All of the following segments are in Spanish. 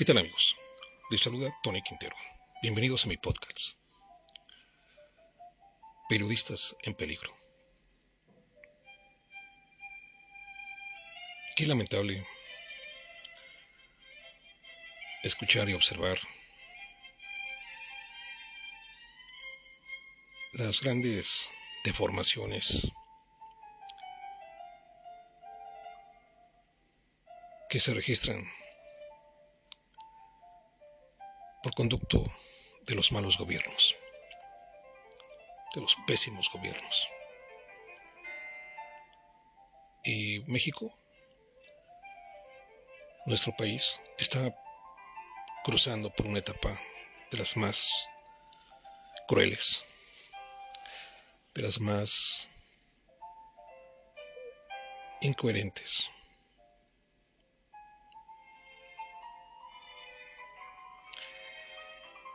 ¿Qué tal amigos? Les saluda Tony Quintero. Bienvenidos a mi podcast. Periodistas en peligro. Qué lamentable escuchar y observar las grandes deformaciones que se registran conducto de los malos gobiernos, de los pésimos gobiernos. Y México, nuestro país, está cruzando por una etapa de las más crueles, de las más incoherentes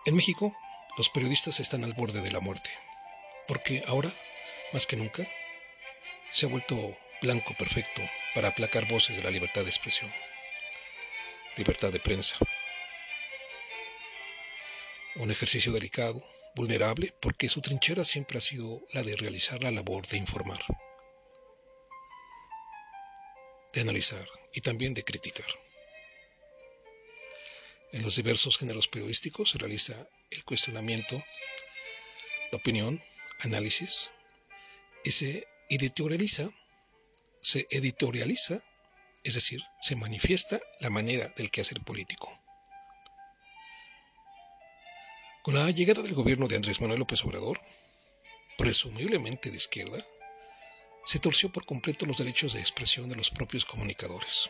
En México, los periodistas están al borde de la muerte, porque ahora, más que nunca, se ha vuelto blanco perfecto para aplacar voces de la libertad de expresión, libertad de prensa. Un ejercicio delicado, vulnerable, porque su trinchera siempre ha sido la de realizar la labor de informar, de analizar y también de criticar. En los diversos géneros periodísticos se realiza el cuestionamiento, la opinión, análisis y se editorializa, se editorializa, es decir, se manifiesta la manera del quehacer político. Con la llegada del gobierno de Andrés Manuel López Obrador, presumiblemente de izquierda, se torció por completo los derechos de expresión de los propios comunicadores.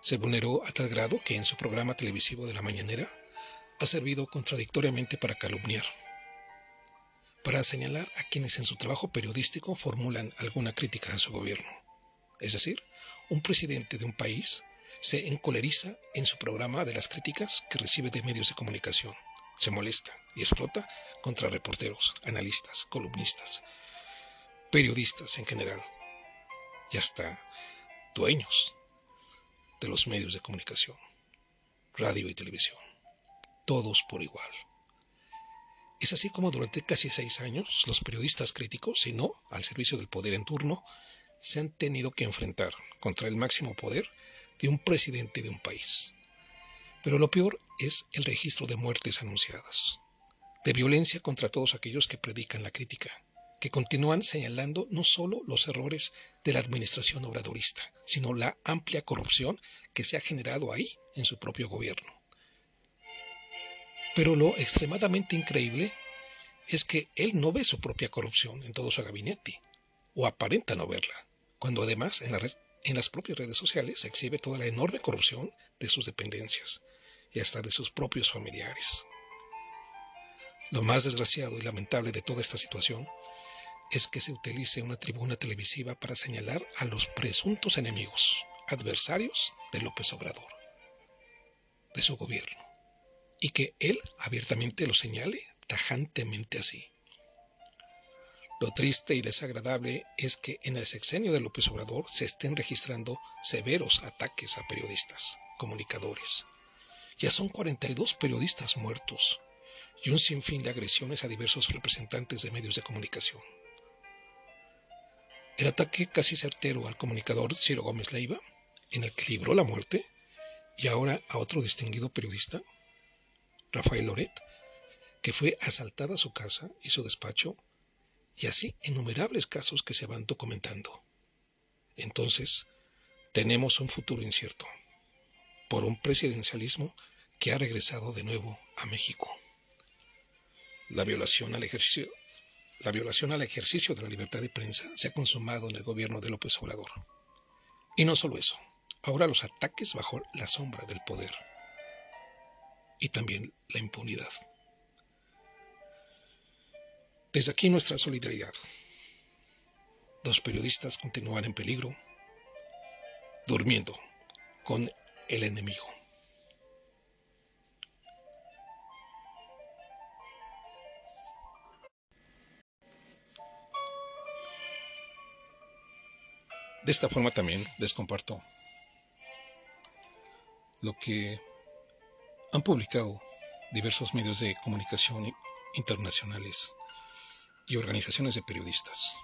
Se vulneró a tal grado que en su programa televisivo de la mañanera ha servido contradictoriamente para calumniar, para señalar a quienes en su trabajo periodístico formulan alguna crítica a su gobierno. Es decir, un presidente de un país se encoleriza en su programa de las críticas que recibe de medios de comunicación, se molesta y explota contra reporteros, analistas, columnistas, periodistas en general. Y hasta dueños de los medios de comunicación, radio y televisión, todos por igual. Es así como durante casi seis años los periodistas críticos, y no al servicio del poder en turno, se han tenido que enfrentar contra el máximo poder de un presidente de un país. Pero lo peor es el registro de muertes anunciadas, de violencia contra todos aquellos que predican la crítica, que continúan señalando no solo los errores de la administración obradorista, sino la amplia corrupción que se ha generado ahí en su propio gobierno. Pero lo extremadamente increíble es que él no ve su propia corrupción en todo su gabinete, o aparenta no verla, cuando además en, en las propias redes sociales se exhibe toda la enorme corrupción de sus dependencias y hasta de sus propios familiares. Lo más desgraciado y lamentable de toda esta situación es que se utilice una tribuna televisiva para señalar a los presuntos enemigos, adversarios de López Obrador, de su gobierno, y que él abiertamente lo señale tajantemente así. Lo triste y desagradable es que en el sexenio de López Obrador se estén registrando severos ataques a periodistas, comunicadores. Ya son 42 periodistas muertos y un sinfín de agresiones a diversos representantes de medios de comunicación. El ataque casi certero al comunicador Ciro Gómez Leiva, en el que libró la muerte, y ahora a otro distinguido periodista, Rafael Loret, que fue asaltada su casa y su despacho, y así innumerables casos que se van documentando. Entonces, tenemos un futuro incierto, por un presidencialismo que ha regresado de nuevo a México. La violación al ejercicio la violación al ejercicio de la libertad de prensa se ha consumado en el gobierno de López Obrador. Y no solo eso, ahora los ataques bajo la sombra del poder y también la impunidad. Desde aquí nuestra solidaridad. Dos periodistas continúan en peligro, durmiendo con el enemigo. De esta forma también les comparto lo que han publicado diversos medios de comunicación internacionales y organizaciones de periodistas.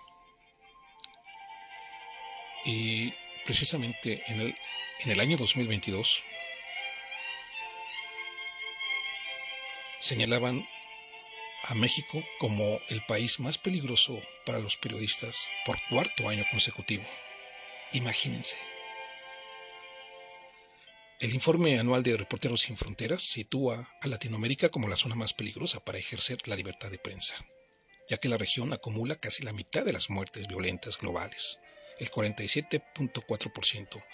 Y precisamente en el, en el año 2022 señalaban a México como el país más peligroso para los periodistas por cuarto año consecutivo. Imagínense. El informe anual de Reporteros Sin Fronteras sitúa a Latinoamérica como la zona más peligrosa para ejercer la libertad de prensa, ya que la región acumula casi la mitad de las muertes violentas globales, el 47.4%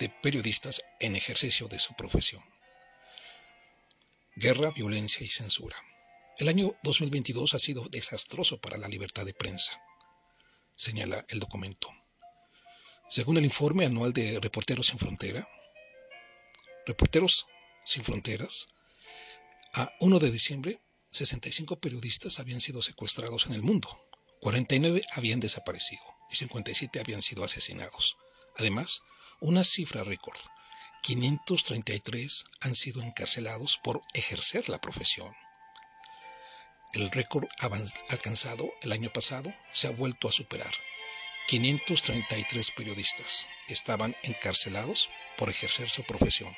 de periodistas en ejercicio de su profesión. Guerra, violencia y censura. El año 2022 ha sido desastroso para la libertad de prensa, señala el documento. Según el informe anual de Reporteros Sin Frontera, Reporteros Sin Fronteras, a 1 de diciembre, 65 periodistas habían sido secuestrados en el mundo, 49 habían desaparecido y 57 habían sido asesinados. Además, una cifra récord, 533 han sido encarcelados por ejercer la profesión. El récord alcanzado el año pasado se ha vuelto a superar. 533 periodistas estaban encarcelados por ejercer su profesión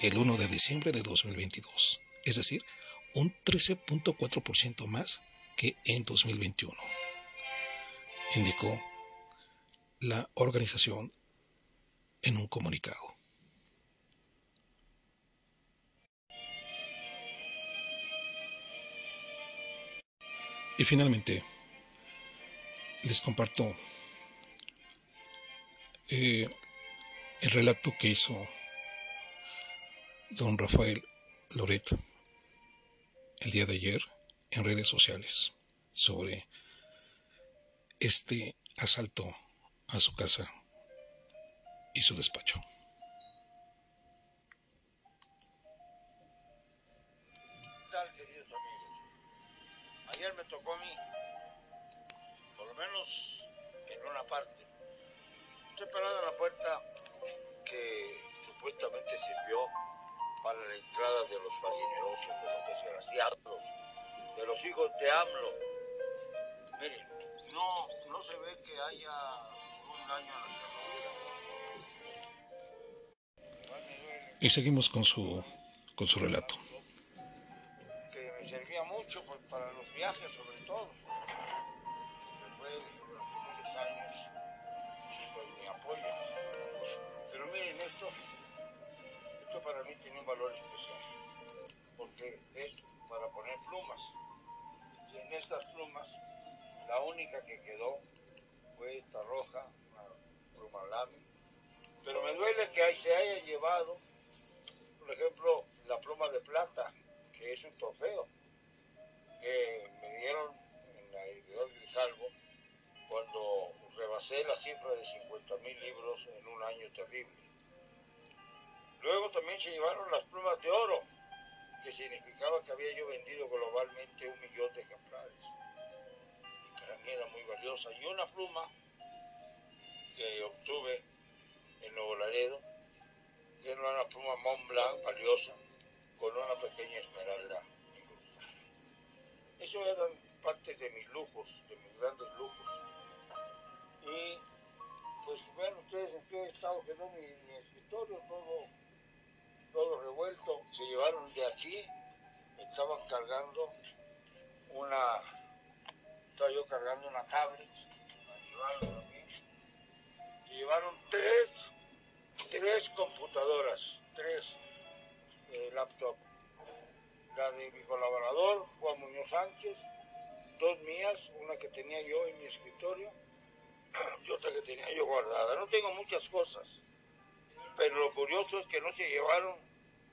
el 1 de diciembre de 2022, es decir, un 13.4% más que en 2021, indicó la organización en un comunicado. Y finalmente, les comparto eh, el relato que hizo don Rafael Loret el día de ayer en redes sociales sobre este asalto a su casa y su despacho. ¿Qué tal, queridos amigos? Ayer me tocó a mí, menos en una parte. Estoy la puerta que supuestamente sirvió para la entrada de los fascinerosos, de los desgraciados, de los hijos de AMLO. Miren, no, no se ve que haya un daño a la cerradura. Y seguimos con su, con su relato. Un valor especial, porque es para poner plumas. Y en estas plumas, la única que quedó fue esta roja, una pluma lame. Pero me duele que se haya llevado, por ejemplo, la pluma de plata, que es un trofeo, que me dieron en la editorial Grijalvo cuando rebasé la cifra de 50 mil libros en un año terrible. Luego también se llevaron las plumas de oro, que significaba que había yo vendido globalmente un millón de ejemplares. Y para mí era muy valiosa. Y una pluma que obtuve en Nuevo Laredo, que era una pluma Mont Blanc valiosa, con una pequeña esmeralda incrustada. Eso eran parte de mis lujos, de mis grandes lujos. Y pues vean ustedes en qué estado quedó mi, mi escritorio, todo todo revuelto, se llevaron de aquí, estaban cargando una, estaba yo cargando una tablet, se llevaron tres, tres computadoras, tres eh, laptops, la de mi colaborador, Juan Muñoz Sánchez, dos mías, una que tenía yo en mi escritorio y otra que tenía yo guardada. No tengo muchas cosas, pero lo curioso es que no se llevaron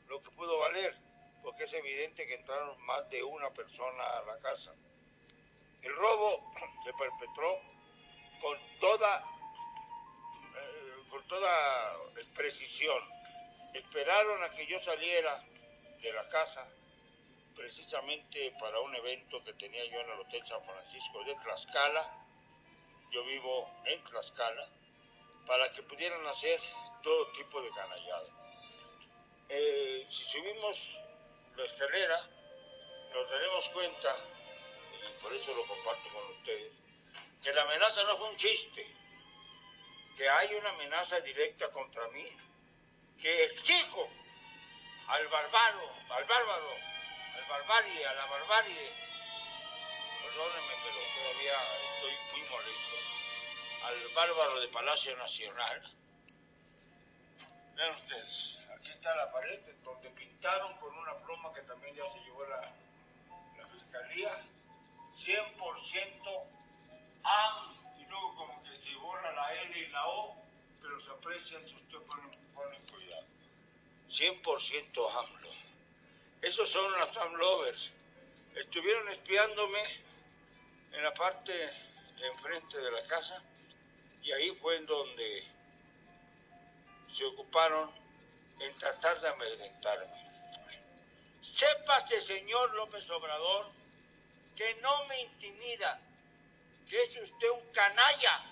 lo que pudo valer, porque es evidente que entraron más de una persona a la casa. El robo se perpetró con toda, eh, con toda precisión. Esperaron a que yo saliera de la casa precisamente para un evento que tenía yo en el Hotel San Francisco de Tlaxcala. Yo vivo en Tlaxcala para que pudieran hacer todo tipo de canallada. eh, si subimos la escalera, nos daremos cuenta, y por eso lo comparto con ustedes, que la amenaza no fue un chiste, que hay una amenaza directa contra mí, que exijo al bárbaro, al bárbaro, al barbarie, a la barbarie, perdónenme, pero todavía estoy muy molesto, al bárbaro de Palacio Nacional. Vean ustedes, aquí está la pared donde pintaron con una pluma que también ya se llevó la, la fiscalía, 100% AM, y luego como que se borra la L y la O, pero se aprecia si usted pone, pone cuidado. 100% AMLO. Esos son los AMLovers. Estuvieron espiándome en la parte de enfrente de la casa y ahí fue en donde se ocuparon en tratar de amedrentarme. Sépase, señor López Obrador, que no me intimida, que es usted un canalla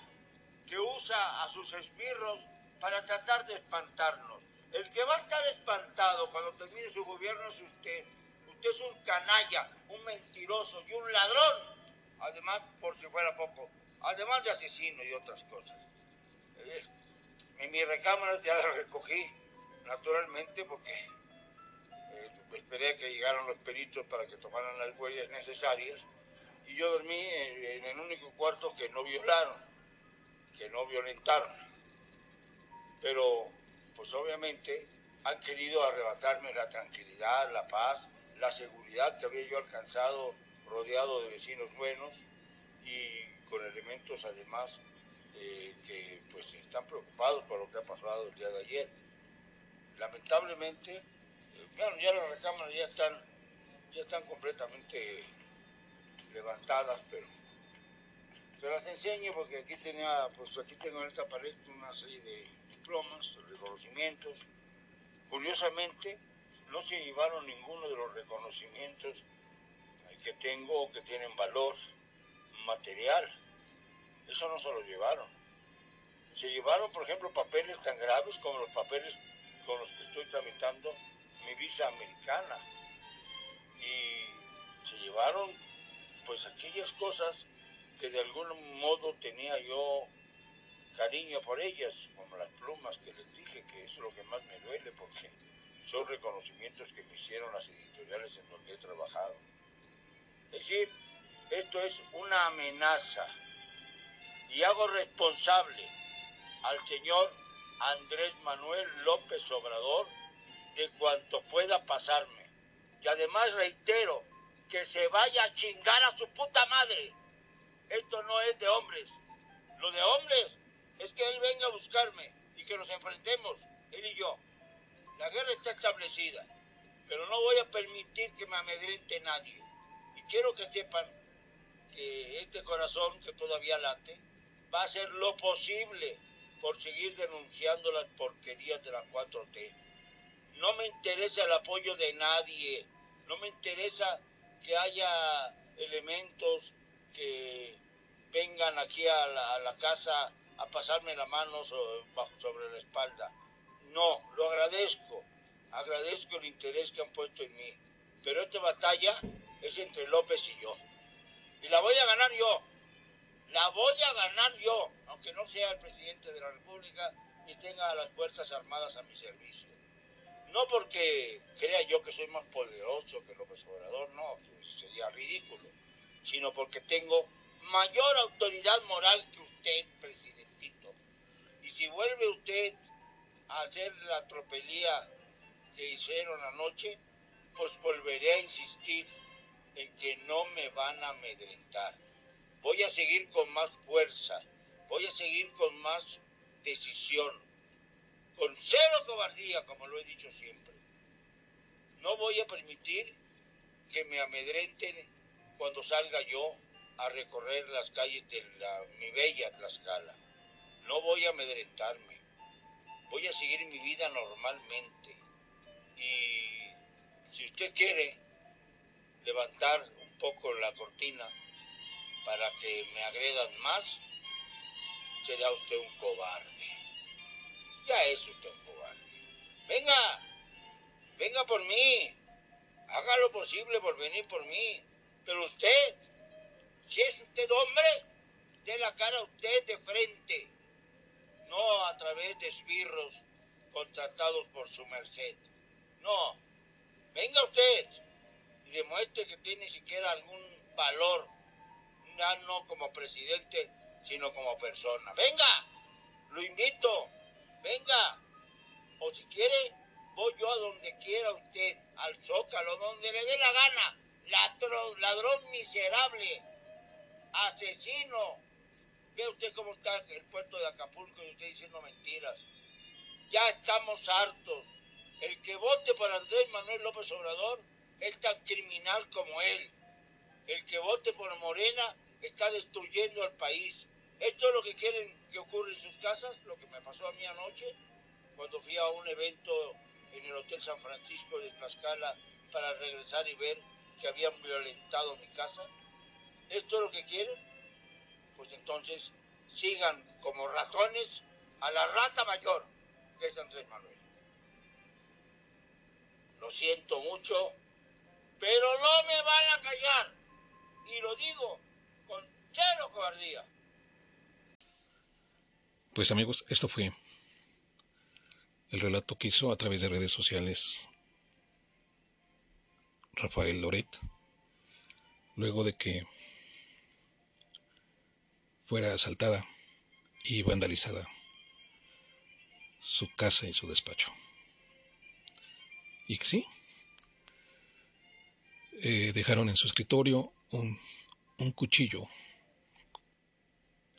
que usa a sus esbirros para tratar de espantarnos. El que va a estar espantado cuando termine su gobierno es usted. Usted es un canalla, un mentiroso y un ladrón. Además, por si fuera poco, además de asesino y otras cosas. En mi recámara ya la recogí, naturalmente, porque eh, esperé que llegaran los peritos para que tomaran las huellas necesarias. Y yo dormí en, en el único cuarto que no violaron, que no violentaron. Pero, pues obviamente, han querido arrebatarme la tranquilidad, la paz, la seguridad que había yo alcanzado rodeado de vecinos buenos y con elementos además eh, que pues están preocupados por lo que ha pasado el día de ayer. Lamentablemente, eh, bueno, ya las recámaras ya están, ya están completamente levantadas, pero se las enseño porque aquí tenía, pues aquí tengo en esta pared una serie de diplomas, reconocimientos. Curiosamente, no se llevaron ninguno de los reconocimientos que tengo o que tienen valor material. Eso no se lo llevaron. Se llevaron, por ejemplo, papeles tan graves como los papeles con los que estoy tramitando mi visa americana. Y se llevaron, pues, aquellas cosas que de algún modo tenía yo cariño por ellas, como las plumas que les dije, que es lo que más me duele porque son reconocimientos que me hicieron las editoriales en donde he trabajado. Es decir, esto es una amenaza y hago responsable al señor Andrés Manuel López Obrador de cuanto pueda pasarme. Y además reitero que se vaya a chingar a su puta madre. Esto no es de hombres. Lo de hombres es que él venga a buscarme y que nos enfrentemos, él y yo. La guerra está establecida, pero no voy a permitir que me amedrente nadie. Y quiero que sepan que este corazón que todavía late va a hacer lo posible por seguir denunciando las porquerías de la 4T. No me interesa el apoyo de nadie, no me interesa que haya elementos que vengan aquí a la, casa a pasarme la mano sobre la espalda. No, lo agradezco, agradezco el interés que han puesto en mí, pero esta batalla es entre López y yo. Y la voy a ganar yo, la voy a ganar yo, aunque no sea el presidente de la República ni tenga a las Fuerzas Armadas a mi servicio. No porque crea yo que soy más poderoso que López Obrador, no, sería ridículo, sino porque tengo mayor autoridad moral que usted, presidentito. Y si vuelve usted a hacer la tropelía que hicieron anoche, pues volveré a insistir en que no me van a amedrentar. Voy a seguir con más fuerza, voy a seguir con más decisión, con cero cobardía, como lo he dicho siempre. No voy a permitir que me amedrenten cuando salga yo a recorrer las calles de la, mi bella Tlaxcala. No voy a amedrentarme. Voy a seguir mi vida normalmente. Y si usted quiere levantar un poco la cortina para que me agredan más, será usted un cobarde. Ya es usted un cobarde. Venga, venga por mí, haga lo posible por venir por mí. Pero usted, si es usted hombre, dé la cara a usted de frente, no a través de esbirros contratados por su merced. No, venga usted y demuestre que tiene siquiera algún valor, no como presidente, sino como persona. Venga, lo invito, venga, o si quiere, voy yo a donde quiera usted, al zócalo, donde le dé la gana, ladrón, ladrón miserable, asesino. Ve usted cómo está el puerto de Acapulco y usted diciendo mentiras. Ya estamos hartos. El que vote por Andrés Manuel López Obrador es tan criminal como él. El que vote por Morena está destruyendo al país. Esto es lo que quieren que ocurra en sus casas, lo que me pasó a mí anoche, cuando fui a un evento en el Hotel San Francisco de Tlaxcala para regresar y ver que habían violentado mi casa. ¿Esto es lo que quieren? Pues entonces sigan como ratones a la rata mayor, que es Andrés Manuel. Lo siento mucho, pero no me van a callar. Y lo digo cobardía. Pues amigos, esto fue el relato que hizo a través de redes sociales Rafael Loret, luego de que fuera asaltada y vandalizada su casa y su despacho. Y que sí, eh, dejaron en su escritorio un cuchillo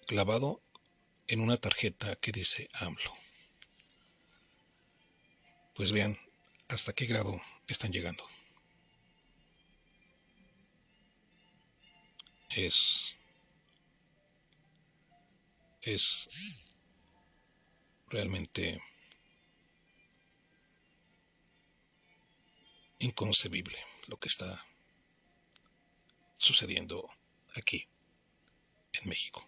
clavado en una tarjeta que dice AMLO. Pues vean hasta qué grado están llegando. Es es realmente inconcebible lo que está sucediendo aquí en México.